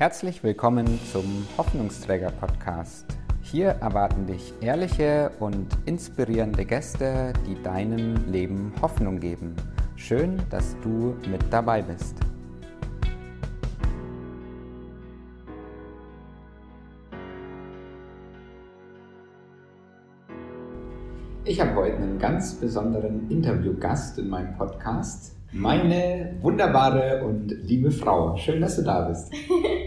Herzlich willkommen zum Hoffnungsträger Podcast. Hier erwarten dich ehrliche und inspirierende Gäste, die deinem Leben Hoffnung geben. Schön, dass du mit dabei bist. Ich habe heute einen ganz besonderen Interviewgast in meinem Podcast. Meine wunderbare und liebe Frau. Schön, dass du da bist.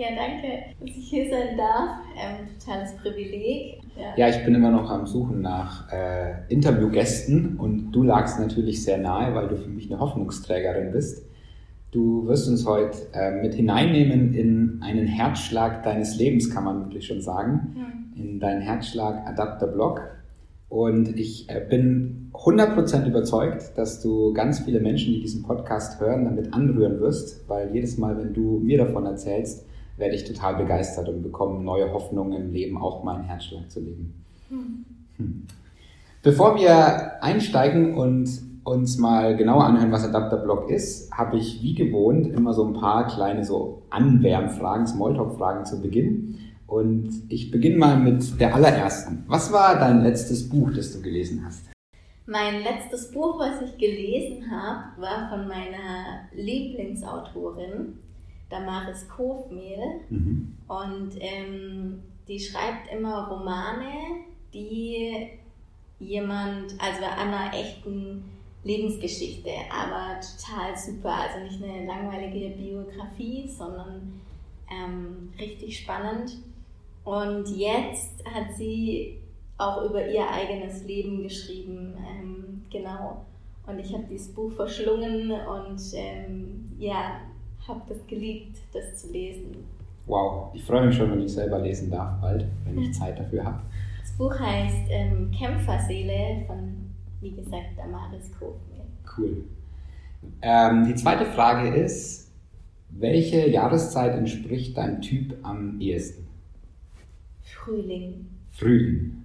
ja, danke, dass ich hier sein darf. Ähm, totales Privileg. Ja. ja. ich bin immer noch am Suchen nach äh, Interviewgästen und du lagst natürlich sehr nahe, weil du für mich eine Hoffnungsträgerin bist. Du wirst uns heute äh, mit hineinnehmen in einen Herzschlag deines Lebens, kann man wirklich schon sagen. Mhm. In deinen Herzschlag Adapter Block. Und ich äh, bin 100% überzeugt, dass du ganz viele Menschen, die diesen Podcast hören, damit anrühren wirst, weil jedes Mal, wenn du mir davon erzählst, werde ich total begeistert und bekomme neue Hoffnungen im Leben, auch meinen Herzschlag zu leben. Hm. Hm. Bevor wir einsteigen und uns mal genauer anhören, was Adapterblock ist, habe ich wie gewohnt immer so ein paar kleine so Anwärmfragen, Smalltalk-Fragen zu Beginn. Und ich beginne mal mit der allerersten. Was war dein letztes Buch, das du gelesen hast? Mein letztes Buch, was ich gelesen habe, war von meiner Lieblingsautorin, Damaris Kofmehl. Mhm. Und ähm, die schreibt immer Romane, die jemand, also an einer echten Lebensgeschichte, aber total super. Also nicht eine langweilige Biografie, sondern ähm, richtig spannend. Und jetzt hat sie auch über ihr eigenes Leben geschrieben. Ähm, genau. Und ich habe dieses Buch verschlungen und ähm, ja, habe das geliebt, das zu lesen. Wow, ich freue mich schon, wenn ich selber lesen darf, bald, wenn ich Zeit dafür habe. Das Buch heißt ähm, Kämpferseele von, wie gesagt, Damaris Kofmir. Cool. Ähm, die zweite Frage ist, welche Jahreszeit entspricht deinem Typ am ehesten? Frühling. Frühling.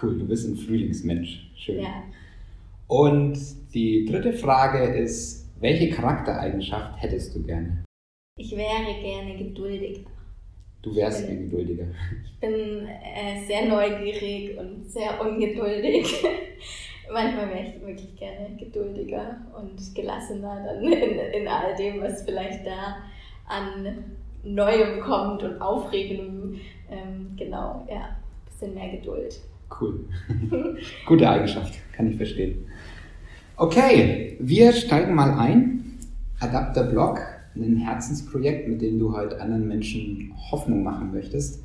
Cool, du bist ein Frühlingsmensch. Schön. Ja. Und die dritte Frage ist, welche Charaktereigenschaft hättest du gerne? Ich wäre gerne geduldiger. Du wärst gerne geduldiger. Ich bin äh, sehr neugierig und sehr ungeduldig. Manchmal wäre ich wirklich gerne geduldiger und gelassener dann in, in all dem, was vielleicht da an Neuem kommt und Aufregendem. Ähm, genau, ja, ein bisschen mehr Geduld. Cool. Gute Eigenschaft, kann ich verstehen. Okay, wir steigen mal ein. Adapter Blog, ein Herzensprojekt, mit dem du halt anderen Menschen Hoffnung machen möchtest.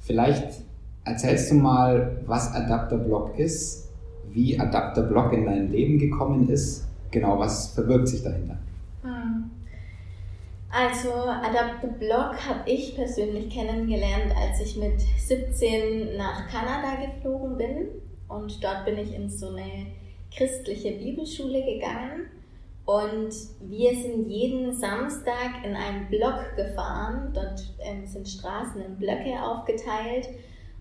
Vielleicht erzählst du mal, was Adapter Blog ist, wie Adapter Blog in dein Leben gekommen ist. Genau, was verbirgt sich dahinter? Hm. Also Adapt the Block habe ich persönlich kennengelernt, als ich mit 17 nach Kanada geflogen bin. Und dort bin ich in so eine christliche Bibelschule gegangen. Und wir sind jeden Samstag in einen Block gefahren. Dort ähm, sind Straßen in Blöcke aufgeteilt.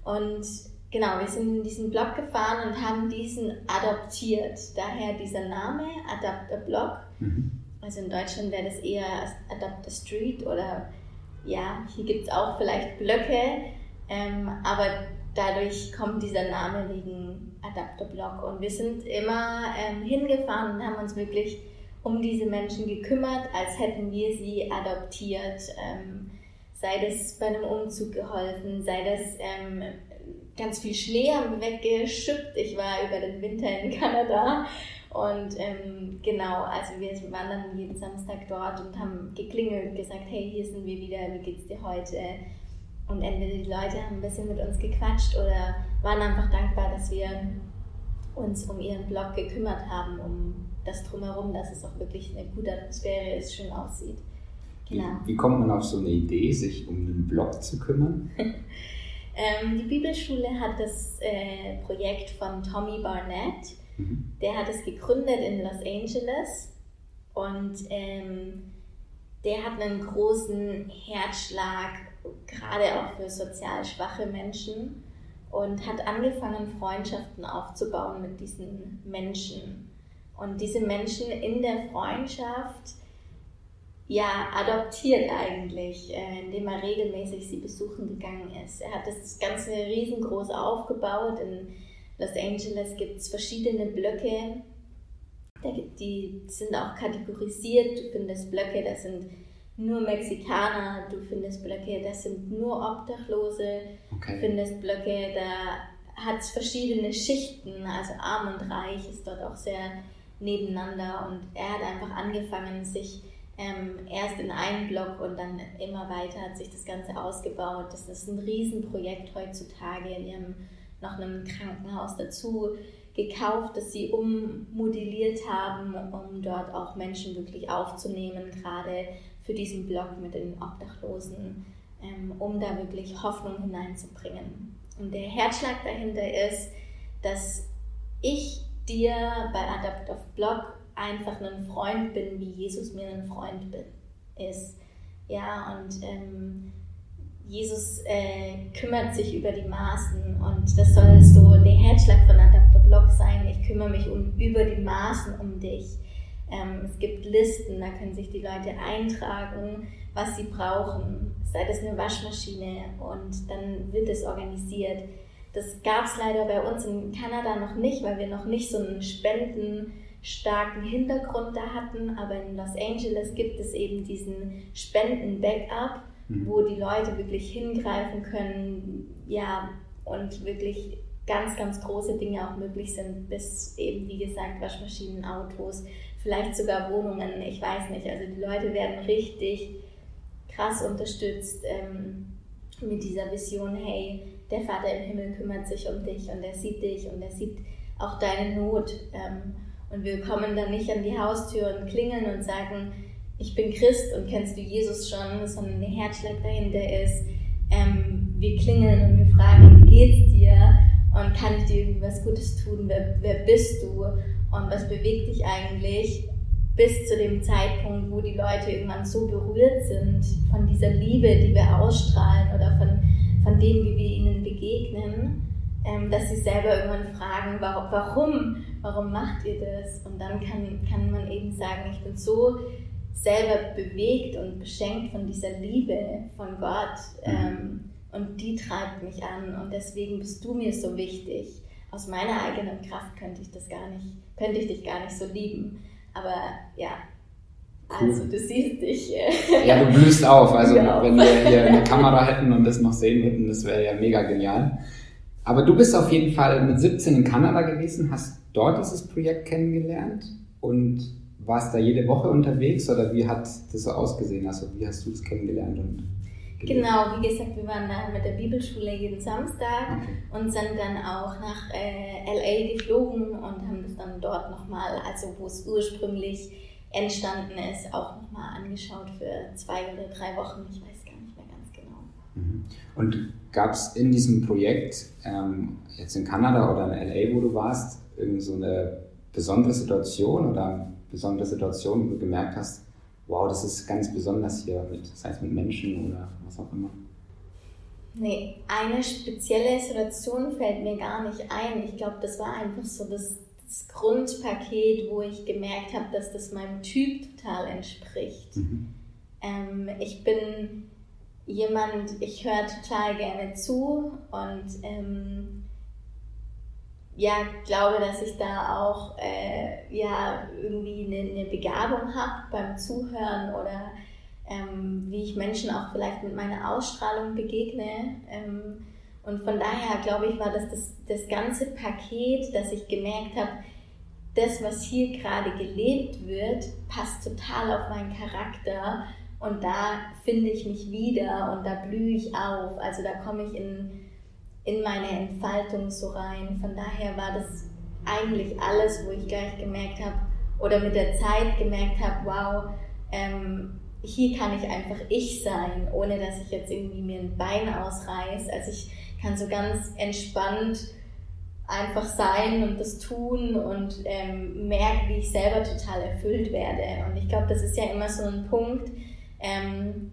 Und genau, wir sind in diesen Block gefahren und haben diesen adoptiert. Daher dieser Name, Adapt a Block. Mhm. Also in Deutschland wäre das eher Adapt a Street oder ja, hier gibt es auch vielleicht Blöcke, ähm, aber dadurch kommt dieser Name wegen Adapter Block. Und wir sind immer ähm, hingefahren und haben uns wirklich um diese Menschen gekümmert, als hätten wir sie adoptiert. Ähm, sei das bei einem Umzug geholfen, sei das ähm, ganz viel Schnee haben wir weggeschüppt. Ich war über den Winter in Kanada und ähm, genau, also wir waren dann jeden Samstag dort und haben geklingelt und gesagt, hey, hier sind wir wieder, wie geht's dir heute? Und entweder die Leute haben ein bisschen mit uns gequatscht oder waren einfach dankbar, dass wir uns um ihren Blog gekümmert haben, um das drumherum, dass es auch wirklich eine gute Atmosphäre ist, schön aussieht. Genau. Wie, wie kommt man auf so eine Idee, sich um einen Blog zu kümmern? ähm, die Bibelschule hat das äh, Projekt von Tommy Barnett Mhm. Der hat es gegründet in Los Angeles und ähm, der hat einen großen Herzschlag, gerade auch für sozial schwache Menschen und hat angefangen, Freundschaften aufzubauen mit diesen Menschen. Und diese Menschen in der Freundschaft ja, adoptiert eigentlich, äh, indem immer regelmäßig sie besuchen gegangen ist. Er hat das Ganze riesengroß aufgebaut. In Los Angeles gibt es verschiedene Blöcke, die sind auch kategorisiert. Du findest Blöcke, das sind nur Mexikaner, du findest Blöcke, das sind nur Obdachlose, okay. du findest Blöcke, da hat es verschiedene Schichten, also arm und reich ist dort auch sehr nebeneinander und er hat einfach angefangen, sich ähm, erst in einen Block und dann immer weiter hat sich das Ganze ausgebaut. Das ist ein Riesenprojekt heutzutage. Die haben noch ein Krankenhaus dazu gekauft, das sie ummodelliert haben, um dort auch Menschen wirklich aufzunehmen, gerade für diesen Block mit den Obdachlosen, ähm, um da wirklich Hoffnung hineinzubringen. Und der Herzschlag dahinter ist, dass ich dir bei Adapt of Blog einfach ein Freund bin, wie Jesus mir ein Freund bin, ist. Ja, und ähm, Jesus äh, kümmert sich über die Maßen und das soll so der Herzschlag von Adapter Blog sein. Ich kümmere mich um, über die Maßen um dich. Ähm, es gibt Listen, da können sich die Leute eintragen, was sie brauchen, sei das eine Waschmaschine und dann wird es organisiert. Das gab es leider bei uns in Kanada noch nicht, weil wir noch nicht so einen spendenstarken Hintergrund da hatten, aber in Los Angeles gibt es eben diesen Spenden-Backup, mhm. wo die Leute wirklich hingreifen können, ja, und wirklich ganz, ganz große Dinge auch möglich sind, bis eben, wie gesagt, Waschmaschinen, Autos, vielleicht sogar Wohnungen, ich weiß nicht. Also die Leute werden richtig krass unterstützt ähm, mit dieser Vision, hey, der Vater im Himmel kümmert sich um dich und er sieht dich und er sieht auch deine Not. Ähm, und wir kommen dann nicht an die Haustür und klingeln und sagen, ich bin Christ und kennst du Jesus schon, sondern der Herzschlag dahinter ist, ähm, wir klingeln und wir fragen, wie geht's dir und kann ich dir irgendwas Gutes tun, wer, wer bist du und was bewegt dich eigentlich bis zu dem Zeitpunkt, wo die Leute irgendwann so berührt sind von dieser Liebe, die wir ausstrahlen oder von, von dem, wie wir ihnen begegnen, ähm, dass sie selber irgendwann fragen, warum, warum, macht ihr das? Und dann kann, kann man eben sagen, ich bin so selber bewegt und beschenkt von dieser Liebe von Gott mhm. ähm, und die treibt mich an und deswegen bist du mir so wichtig. Aus meiner eigenen Kraft könnte ich das gar nicht könnte ich dich gar nicht so lieben. Aber ja, cool. also du siehst dich. Äh, ja, du blühst auf. Also ja. wenn wir hier eine Kamera hätten und das noch sehen hätten, das wäre ja mega genial. Aber du bist auf jeden Fall mit 17 in Kanada gewesen, hast dort dieses Projekt kennengelernt und warst da jede Woche unterwegs oder wie hat das so ausgesehen? Also wie hast du es kennengelernt und Genau, wie gesagt, wir waren da mit der Bibelschule jeden Samstag und sind dann auch nach äh, LA geflogen und haben das dann dort nochmal, also wo es ursprünglich entstanden ist, auch nochmal angeschaut für zwei oder drei Wochen. Ich weiß gar nicht mehr ganz genau. Mhm. Und gab es in diesem Projekt, ähm, jetzt in Kanada oder in LA, wo du warst, irgend so eine besondere Situation oder besondere Situation, wo du gemerkt hast, wow, das ist ganz besonders hier, mit, sei es mit Menschen oder was auch immer? Nee, eine spezielle Situation fällt mir gar nicht ein. Ich glaube, das war einfach so das, das, Grundpaket, wo ich gemerkt habe, dass das meinem Typ total entspricht. Mhm. Ähm, ich bin jemand, ich höre total gerne zu und ähm, ja, glaube, dass ich da auch äh, ja, irgendwie eine, eine Begabung habe beim Zuhören oder ähm, wie ich Menschen auch vielleicht mit meiner Ausstrahlung begegne. Ähm, und von daher, glaube ich, war das, das das ganze Paket, dass ich gemerkt habe, das, was hier gerade gelebt wird, passt total auf meinen Charakter und da finde ich mich wieder und da blühe ich auf. Also da komme ich in in meine Entfaltung so rein. Von daher war das eigentlich alles, wo ich gleich gemerkt habe oder mit der Zeit gemerkt habe, wow, ähm, hier kann ich einfach ich sein, ohne dass ich jetzt irgendwie mir ein Bein ausreiß. Also ich kann so ganz entspannt einfach sein und das tun und ähm, merke, wie ich selber total erfüllt werde. Und ich glaube, das ist ja immer so ein Punkt, ähm,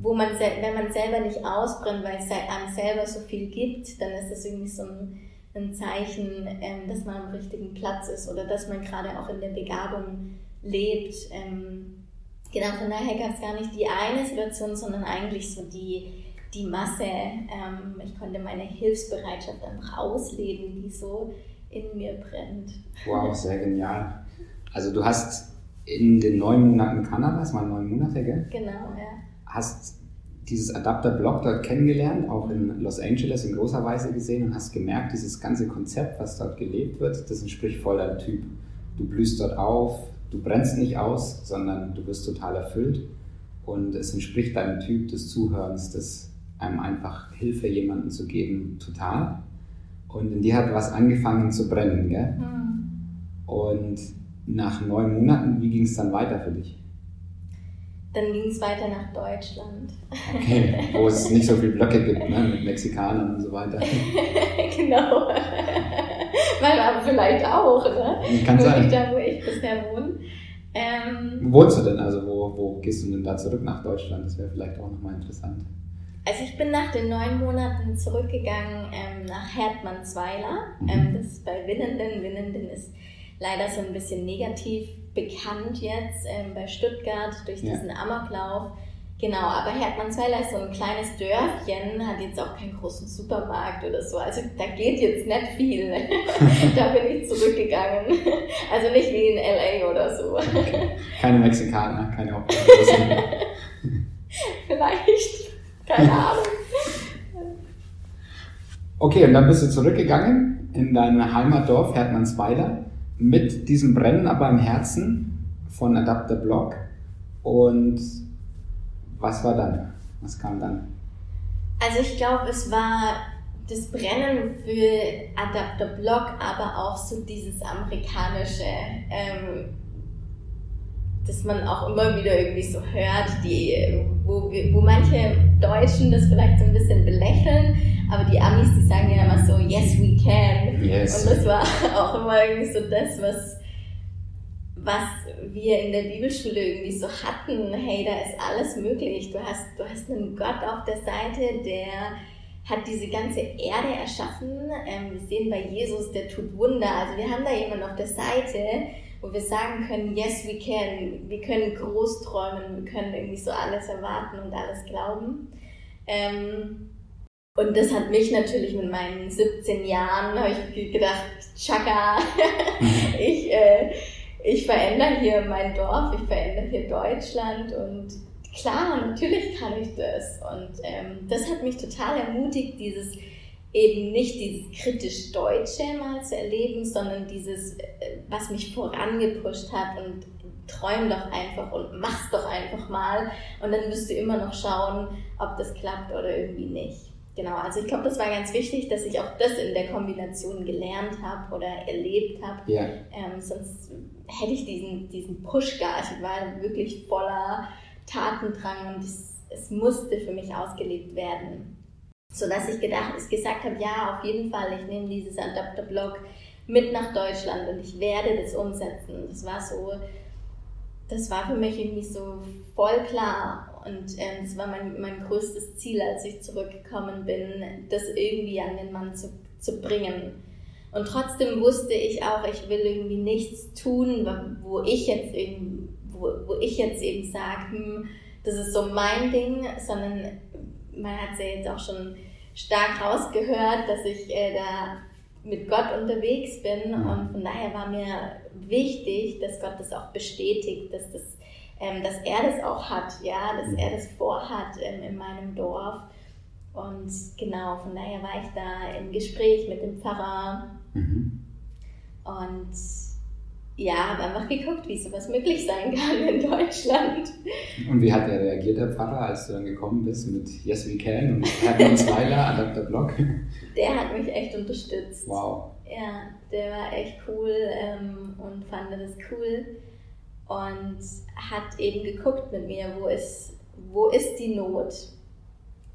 wo man, wenn man selber nicht ausbrennt, weil es einem selber so viel gibt, dann ist das irgendwie so ein, ein Zeichen, ähm, dass man am richtigen Platz ist oder dass man gerade auch in der Begabung lebt. Ähm, Genau, von daher gab es gar nicht die eine Situation, sondern eigentlich so die, die Masse. Ähm, ich konnte meine Hilfsbereitschaft einfach ausleben, die so in mir brennt. Wow, sehr genial. Also du hast in den neun Monaten Kanada, das waren neun Monate, gell? Genau, ja. Hast dieses Adapter-Blog dort kennengelernt, auch in Los Angeles in großer Weise gesehen und hast gemerkt, dieses ganze Konzept, was dort gelebt wird, das entspricht voll deinem Typ. Du blühst dort auf, du brennst nicht aus, sondern du wirst total erfüllt und es entspricht deinem Typ des Zuhörens, des einem einfach Hilfe jemandem zu geben, total. Und in dir hat was angefangen zu brennen, gell? Mhm. Und nach neun Monaten, wie ging es dann weiter für dich? Dann ging es weiter nach Deutschland. Okay, wo es nicht so viele Blöcke gibt, ne? mit Mexikanern und so weiter. genau. Weil aber vielleicht auch, ne? Kann wo sein. Da, wo ich bisher wohne. Ähm, wo wohnst du denn? Also wo, wo gehst du denn da zurück nach Deutschland? Das wäre vielleicht auch nochmal interessant. Also ich bin nach den neun Monaten zurückgegangen ähm, nach Herdmannsweiler. Mhm. Ähm, das ist bei Winnenden. Winnenden ist leider so ein bisschen negativ bekannt jetzt ähm, bei Stuttgart durch diesen ja. Amoklauf. Genau, aber Herdmannsweiler ist so ein kleines Dörfchen, hat jetzt auch keinen großen Supermarkt oder so. Also da geht jetzt nicht viel. da bin ich zurückgegangen. Also nicht wie in LA oder so. Okay. Keine Mexikaner, keine Obdachlosen. Vielleicht. Keine Ahnung. Okay, und dann bist du zurückgegangen in dein Heimatdorf Herdmannsweiler mit diesem Brennen aber im Herzen von Adapter Block. Und was war dann? Was kam dann? Also ich glaube, es war das Brennen für Adapter Block, aber auch so dieses amerikanische, ähm, dass man auch immer wieder irgendwie so hört, die, wo, wo manche Deutschen das vielleicht so ein bisschen belächeln, aber die Amis, die sagen ja immer so, yes, we can. Yes. Und das war auch immer irgendwie so das, was, was wir in der Bibelschule irgendwie so hatten. Hey, da ist alles möglich. Du hast, du hast einen Gott auf der Seite, der hat diese ganze Erde erschaffen. Ähm, wir sehen bei Jesus, der tut Wunder. Also wir haben da jemanden auf der Seite, wo wir sagen können, yes, we can. Wir können groß träumen, wir können irgendwie so alles erwarten und alles glauben. Ähm, und das hat mich natürlich mit meinen 17 Jahren, habe ich gedacht, Chaka, ich, äh, ich verändere hier mein Dorf, ich verändere hier Deutschland und klar, natürlich kann ich das. Und ähm, das hat mich total ermutigt, dieses eben nicht dieses kritisch Deutsche mal zu erleben, sondern dieses, äh, was mich vorangepusht hat und träum doch einfach und mach's doch einfach mal und dann wirst du immer noch schauen, ob das klappt oder irgendwie nicht. Genau, also ich glaube, das war ganz wichtig, dass ich auch das in der Kombination gelernt habe oder erlebt habe. Ja. Ähm, sonst hätte ich diesen, diesen Push-Gas, ich war wirklich voller Tatendrang und es, es musste für mich ausgelebt werden. Sodass ich gedacht, ich gesagt habe, ja, auf jeden Fall, ich nehme dieses Adapter-Blog mit nach Deutschland und ich werde das umsetzen. Das war so, das war für mich irgendwie so voll klar und ähm, das war mein, mein größtes Ziel, als ich zurückgekommen bin, das irgendwie an den Mann zu, zu bringen. Und trotzdem wusste ich auch, ich will irgendwie nichts tun, wo ich jetzt eben, wo, wo ich jetzt eben sage, hm, das ist so mein Ding, sondern man hat es ja jetzt auch schon stark rausgehört, dass ich äh, da mit Gott unterwegs bin mhm. und von daher war mir wichtig, dass Gott das auch bestätigt, dass das ähm, dass er das auch hat, ja, dass er das vorhat ähm, in meinem Dorf. Und genau, von daher war ich da im Gespräch mit dem Pfarrer mhm. und ja, habe einfach geguckt, wie sowas möglich sein kann in Deutschland. Und wie hat er reagiert, der Pfarrer, als du dann gekommen bist mit Yes We Can und Hermannsweiler, Adapter Blog? Der hat mich echt unterstützt. Wow. Ja, der war echt cool ähm, und fand das cool und hat eben geguckt mit mir, wo ist, wo ist die Not.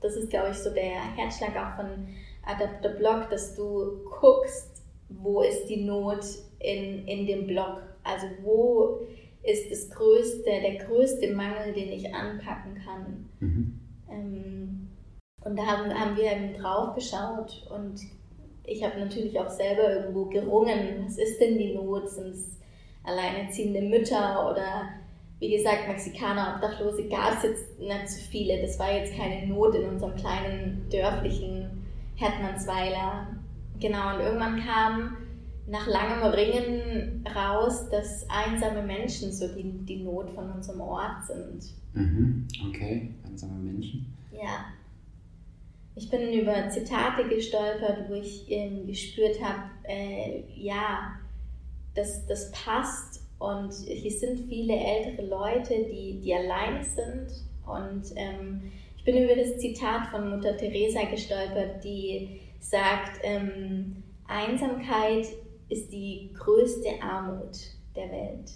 Das ist, glaube ich, so der Herzschlag auch von Adapter Blog, dass du guckst, wo ist die Not in, in dem Blog. Also wo ist das größte, der größte Mangel, den ich anpacken kann. Mhm. Ähm, und da haben, haben wir eben drauf geschaut und ich habe natürlich auch selber irgendwo gerungen, was ist denn die Not? Sind es alleinerziehende Mütter oder wie gesagt, Mexikaner, Obdachlose gab es jetzt nicht so viele. Das war jetzt keine Not in unserem kleinen dörflichen Hetmansweiler. Genau, und irgendwann kam nach langem Ringen raus, dass einsame Menschen so die, die Not von unserem Ort sind. Mhm. Okay, einsame Menschen. Ja. Ich bin über Zitate gestolpert, wo ich ähm, gespürt habe, äh, ja, das, das passt und hier sind viele ältere Leute, die, die allein sind. Und ähm, ich bin über das Zitat von Mutter Teresa gestolpert, die sagt, ähm, Einsamkeit ist die größte Armut der Welt.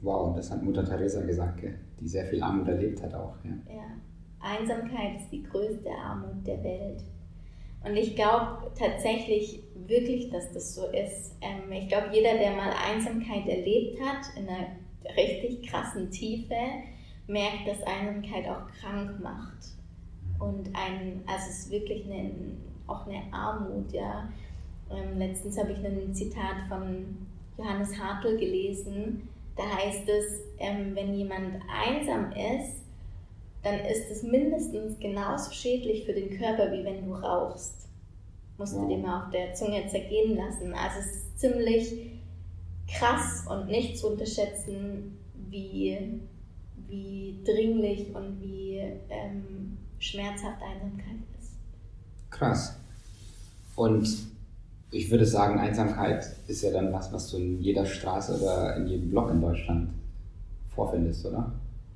Wow, das hat Mutter Teresa gesagt, die sehr viel Armut erlebt hat auch. Ja. ja. Einsamkeit ist die größte Armut der Welt. Und ich glaube tatsächlich wirklich, dass das so ist. Ähm, ich glaube, jeder, der mal Einsamkeit erlebt hat, in einer richtig krassen Tiefe, merkt, dass Einsamkeit auch krank macht. Und ein, also es ist wirklich eine, auch eine Armut, ja. Ähm, letztens habe ich ein Zitat von Johannes Hartl gelesen. Da heißt es, ähm, wenn jemand einsam ist, dann ist es mindestens genauso schädlich für den Körper, wie wenn du rauchst. Musst du dir mal auf der Zunge zergehen lassen. Also es ist ziemlich krass und nicht zu unterschätzen, wie, wie dringlich und wie ähm, schmerzhaft Einsamkeit ist. Krass. Und ich würde sagen, Einsamkeit ist ja dann was, was du in jeder Straße oder in jedem Block in Deutschland vorfindest, oder?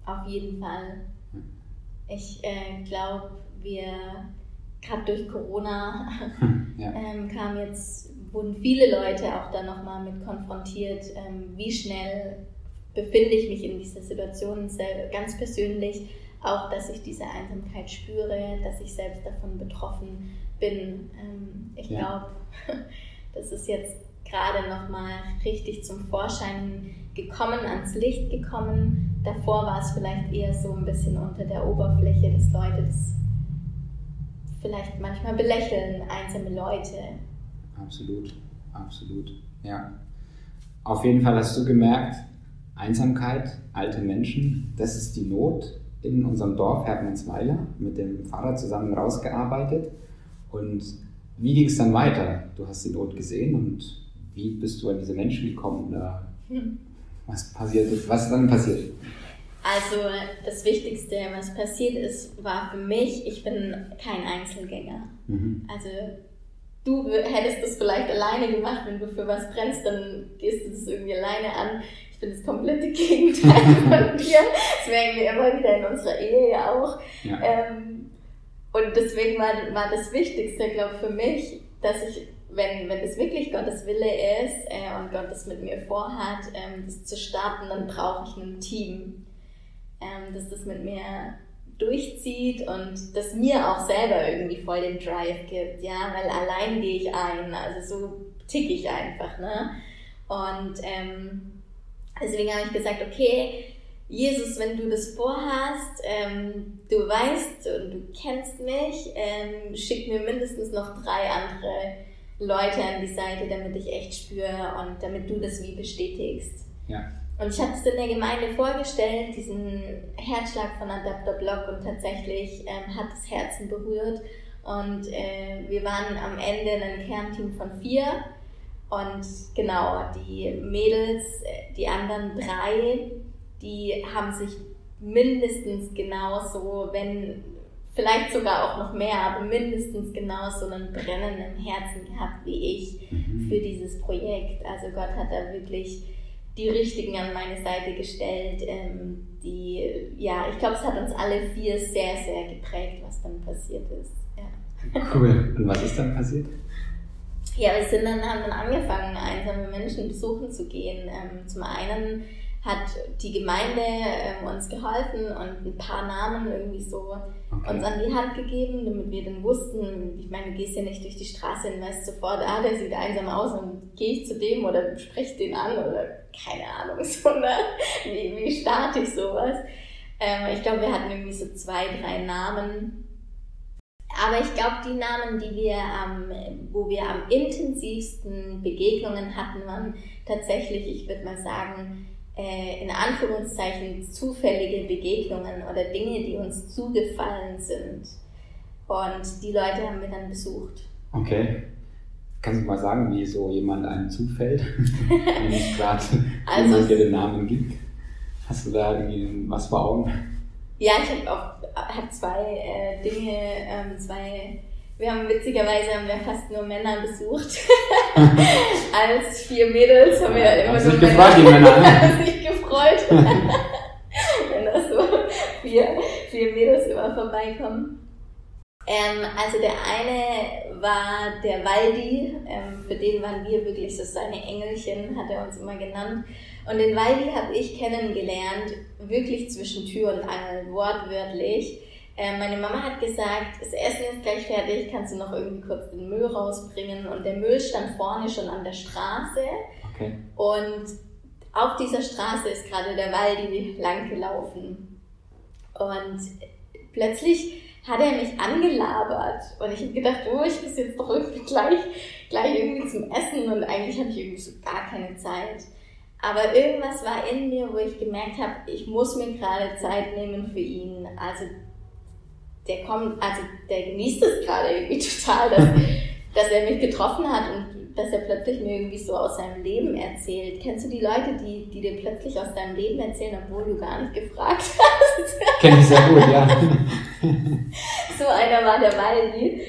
Auf jeden Fall. Ich äh, glaube, wir, gerade durch Corona, ja. ähm, kam jetzt, wurden viele Leute auch da nochmal mit konfrontiert, ähm, wie schnell befinde ich mich in dieser Situation, ganz persönlich, auch, dass ich diese Einsamkeit spüre, dass ich selbst davon betroffen bin. Ähm, ich ja. glaube, das ist jetzt gerade nochmal richtig zum Vorschein gekommen, ans Licht gekommen. Davor war es vielleicht eher so ein bisschen unter der Oberfläche, dass Leute das vielleicht manchmal belächeln, einsame Leute. Absolut, absolut, ja. Auf jeden Fall hast du gemerkt, Einsamkeit, alte Menschen, das ist die Not in unserem Dorf Hermannsweiler mit dem Pfarrer zusammen rausgearbeitet. Und wie ging es dann weiter? Du hast die Not gesehen und wie bist du an diese Menschen gekommen? Oder hm. was passiert Was ist dann passiert? Also das Wichtigste, was passiert ist, war für mich, ich bin kein Einzelgänger. Mhm. Also du hättest das vielleicht alleine gemacht, wenn du für was brennst, dann gehst du das irgendwie alleine an. Ich bin das komplette Gegenteil von dir. Das merken wir immer wieder in unserer Ehe ja auch. Ja. Ähm, und deswegen war, war das Wichtigste, glaube ich, für mich, dass ich wenn, wenn es wirklich Gottes Wille ist äh, und Gott es mit mir vorhat, ähm, das zu starten, dann brauche ich ein Team, ähm, das das mit mir durchzieht und das mir auch selber irgendwie voll den Drive gibt, ja, weil allein gehe ich ein, also so tick ich einfach, ne? Und ähm, deswegen habe ich gesagt, okay, Jesus, wenn du das vorhast, ähm, du weißt und du kennst mich, ähm, schick mir mindestens noch drei andere Leute an die Seite, damit ich echt spüre und damit du das wie bestätigst. Ja. Und ich habe es in der Gemeinde vorgestellt, diesen Herzschlag von Adapter Block und tatsächlich ähm, hat das Herzen berührt. Und äh, wir waren am Ende ein Kernteam von vier. Und genau, die Mädels, äh, die anderen drei, die haben sich mindestens genauso, wenn vielleicht sogar auch noch mehr, aber mindestens genauso ein Brennen im Herzen gehabt wie ich mhm. für dieses Projekt. Also Gott hat da wirklich die Richtigen an meine Seite gestellt, ähm, die, ja, ich glaube, es hat uns alle vier sehr, sehr geprägt, was dann passiert ist. Ja. Cool. Und was ist dann passiert? Ja, wir sind dann, haben dann angefangen, einsame Menschen besuchen zu gehen. Ähm, zum einen hat die Gemeinde ähm, uns geholfen und ein paar Namen irgendwie so okay. uns an die Hand gegeben, damit wir dann wussten, ich meine, du gehst ja nicht durch die Straße und weißt sofort, ah, der sieht einsam aus und gehe ich zu dem oder spreche den an oder keine Ahnung, so, ne? Wie, wie starte ich sowas? Ähm, ich glaube, wir hatten irgendwie so zwei, drei Namen. Aber ich glaube, die Namen, die wir am, wo wir am intensivsten Begegnungen hatten, waren tatsächlich, ich würde mal sagen, äh, in Anführungszeichen zufällige Begegnungen oder Dinge, die uns zugefallen sind. Und die Leute haben wir dann besucht. Okay. Kannst du mal sagen, wie so jemand einem zufällt, wenn es gerade also jemand dir den Namen gibt? Hast du da irgendwie was vor Augen? Ja, ich habe hab zwei äh, Dinge, ähm, zwei wir haben witzigerweise haben wir fast nur Männer besucht. Als vier Mädels haben wir ja, immer nur Männer. Gefreut, die Männer. haben sich gefreut, wenn da so vier, vier Mädels immer vorbeikommen. Ähm, also der eine war der Waldi, ähm, für den waren wir wirklich so seine Engelchen, hat er uns immer genannt. Und den Waldi habe ich kennengelernt, wirklich zwischen Tür und Angel, wortwörtlich. Ähm, meine Mama hat gesagt, das Essen ist gleich fertig, kannst du noch irgendwie kurz den Müll rausbringen. Und der Müll stand vorne schon an der Straße. Okay. Und auf dieser Straße ist gerade der Waldi lang gelaufen. Und plötzlich hat er mich angelabert und ich habe gedacht, oh, ich muss jetzt doch irgendwie gleich, gleich irgendwie zum Essen und eigentlich habe ich irgendwie so gar keine Zeit. Aber irgendwas war in mir, wo ich gemerkt habe, ich muss mir gerade Zeit nehmen für ihn. Also der kommt, also der genießt es gerade irgendwie total, dass, dass er mich getroffen hat und dass er plötzlich mir irgendwie so aus seinem Leben erzählt. Kennst du die Leute, die, die dir plötzlich aus deinem Leben erzählen, obwohl du gar nicht gefragt hast? Kenn ich sehr gut, ja. so einer war der Waldi.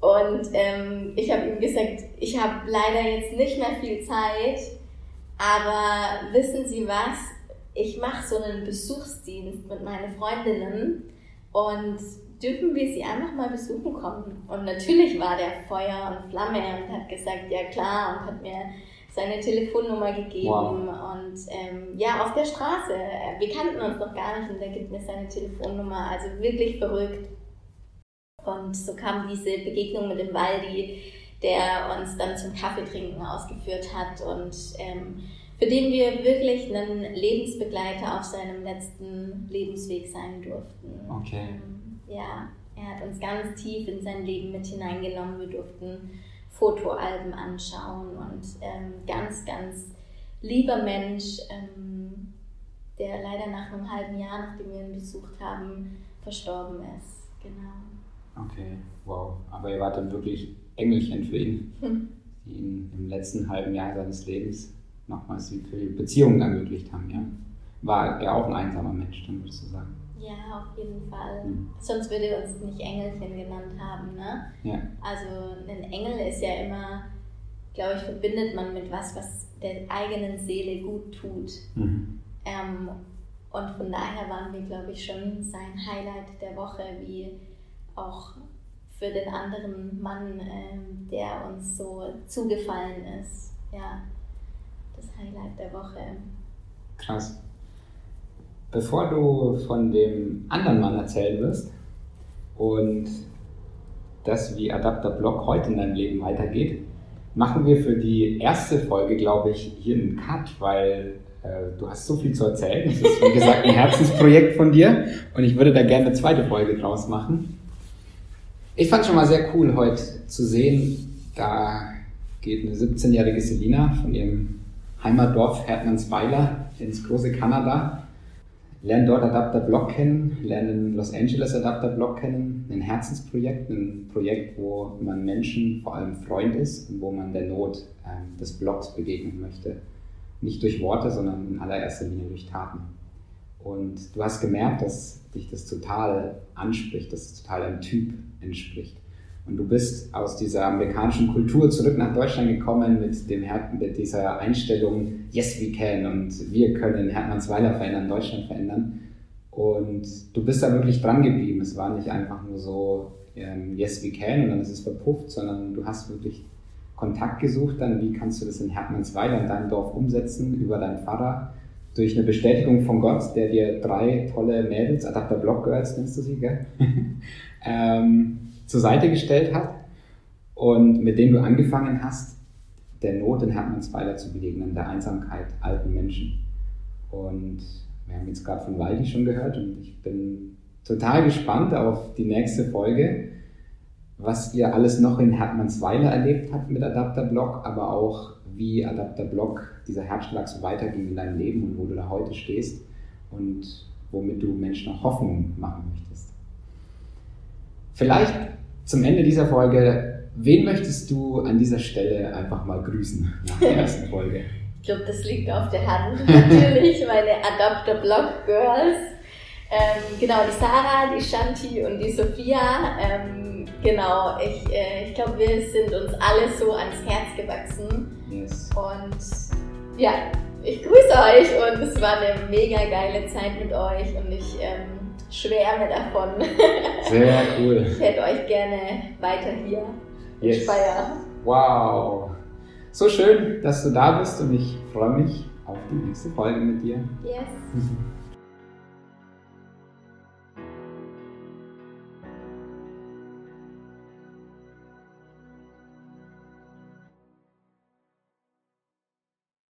Und ähm, ich habe ihm gesagt, ich habe leider jetzt nicht mehr viel Zeit, aber wissen Sie was? Ich mache so einen Besuchsdienst mit meinen Freundinnen und dürfen wir sie einfach mal besuchen kommen. Und natürlich war der Feuer und Flamme und hat gesagt, ja klar, und hat mir seine Telefonnummer gegeben wow. und ähm, ja, auf der Straße. Wir kannten uns noch gar nicht und er gibt mir seine Telefonnummer, also wirklich verrückt. Und so kam diese Begegnung mit dem Waldi, der uns dann zum Kaffeetrinken ausgeführt hat und ähm, für den wir wirklich einen Lebensbegleiter auf seinem letzten Lebensweg sein durften. Okay. Ja, er hat uns ganz tief in sein Leben mit hineingenommen. Wir durften Fotoalben anschauen und ähm, ganz, ganz lieber Mensch, ähm, der leider nach einem halben Jahr, nachdem wir ihn besucht haben, verstorben ist. Genau. Okay, wow. Aber ihr wart dann wirklich Engelchen für ihn, hm. die ihn im letzten halben Jahr seines Lebens nochmals viele Beziehungen ermöglicht haben, ja? War er auch ein einsamer Mensch, dann würdest du sagen? Ja, auf jeden Fall. Mhm. Sonst würde er uns nicht Engelchen genannt haben, ne? Ja. Also ein Engel ist ja immer, glaube ich, verbindet man mit was, was der eigenen Seele gut tut. Mhm. Ähm, und von daher waren wir, glaube ich, schon sein Highlight der Woche, wie auch für den anderen Mann, ähm, der uns so zugefallen ist. Ja, das Highlight der Woche. Krass. Bevor du von dem anderen Mann erzählen wirst und das, wie Adapter Blog heute in deinem Leben weitergeht, machen wir für die erste Folge, glaube ich, hier einen Cut, weil äh, du hast so viel zu erzählen. Das ist, wie gesagt, ein Herzensprojekt von dir und ich würde da gerne eine zweite Folge draus machen. Ich fand schon mal sehr cool, heute zu sehen, da geht eine 17-jährige Selina von ihrem Heimatdorf Hertmannsweiler ins große Kanada lernen dort Adapter Blog kennen, lernen Los Angeles Adapter Blog kennen, ein Herzensprojekt, ein Projekt, wo man Menschen vor allem Freund ist und wo man der Not äh, des Blogs begegnen möchte. Nicht durch Worte, sondern in allererster Linie durch Taten. Und du hast gemerkt, dass dich das total anspricht, dass es total einem Typ entspricht. Und du bist aus dieser amerikanischen Kultur zurück nach Deutschland gekommen mit, dem mit dieser Einstellung, yes, we can und wir können Hermannsweiler verändern, Deutschland verändern. Und du bist da wirklich dran geblieben. Es war nicht einfach nur so, ähm, yes, we can und dann ist es verpufft, sondern du hast wirklich Kontakt gesucht, dann wie kannst du das in Hermannsweiler, in deinem Dorf umsetzen, über deinen Pfarrer, durch eine Bestätigung von Gott, der dir drei tolle Mädels, Adapter Block Girls nennst du sie, gell? ähm, zur Seite gestellt hat und mit dem du angefangen hast, der Not in Hermannsweiler zu begegnen, der Einsamkeit alten Menschen. Und wir haben jetzt gerade von Waldi schon gehört und ich bin total gespannt auf die nächste Folge. was ihr alles noch in Hermannsweiler erlebt habt mit Adapterblock, aber auch wie Adapterblock, dieser Herzschlag so weiterging in deinem Leben und wo du da heute stehst und womit du Menschen auch Hoffnung machen möchtest. Vielleicht zum Ende dieser Folge, wen möchtest du an dieser Stelle einfach mal grüßen nach der ersten Folge? Ich glaube, das liegt auf der Hand. Natürlich meine Adapter-Block Girls. Ähm, genau, die Sarah, die Shanti und die Sophia. Ähm, genau, ich, äh, ich glaube, wir sind uns alle so ans Herz gewachsen. Yes. Und ja, ich grüße euch und es war eine mega geile Zeit mit euch und ich ähm, schwärme davon. Sehr cool. Ich hätte euch gerne weiter hier yes. in Speyer. Wow. So schön, dass du da bist und ich freue mich auf die nächste Folge mit dir. Yes.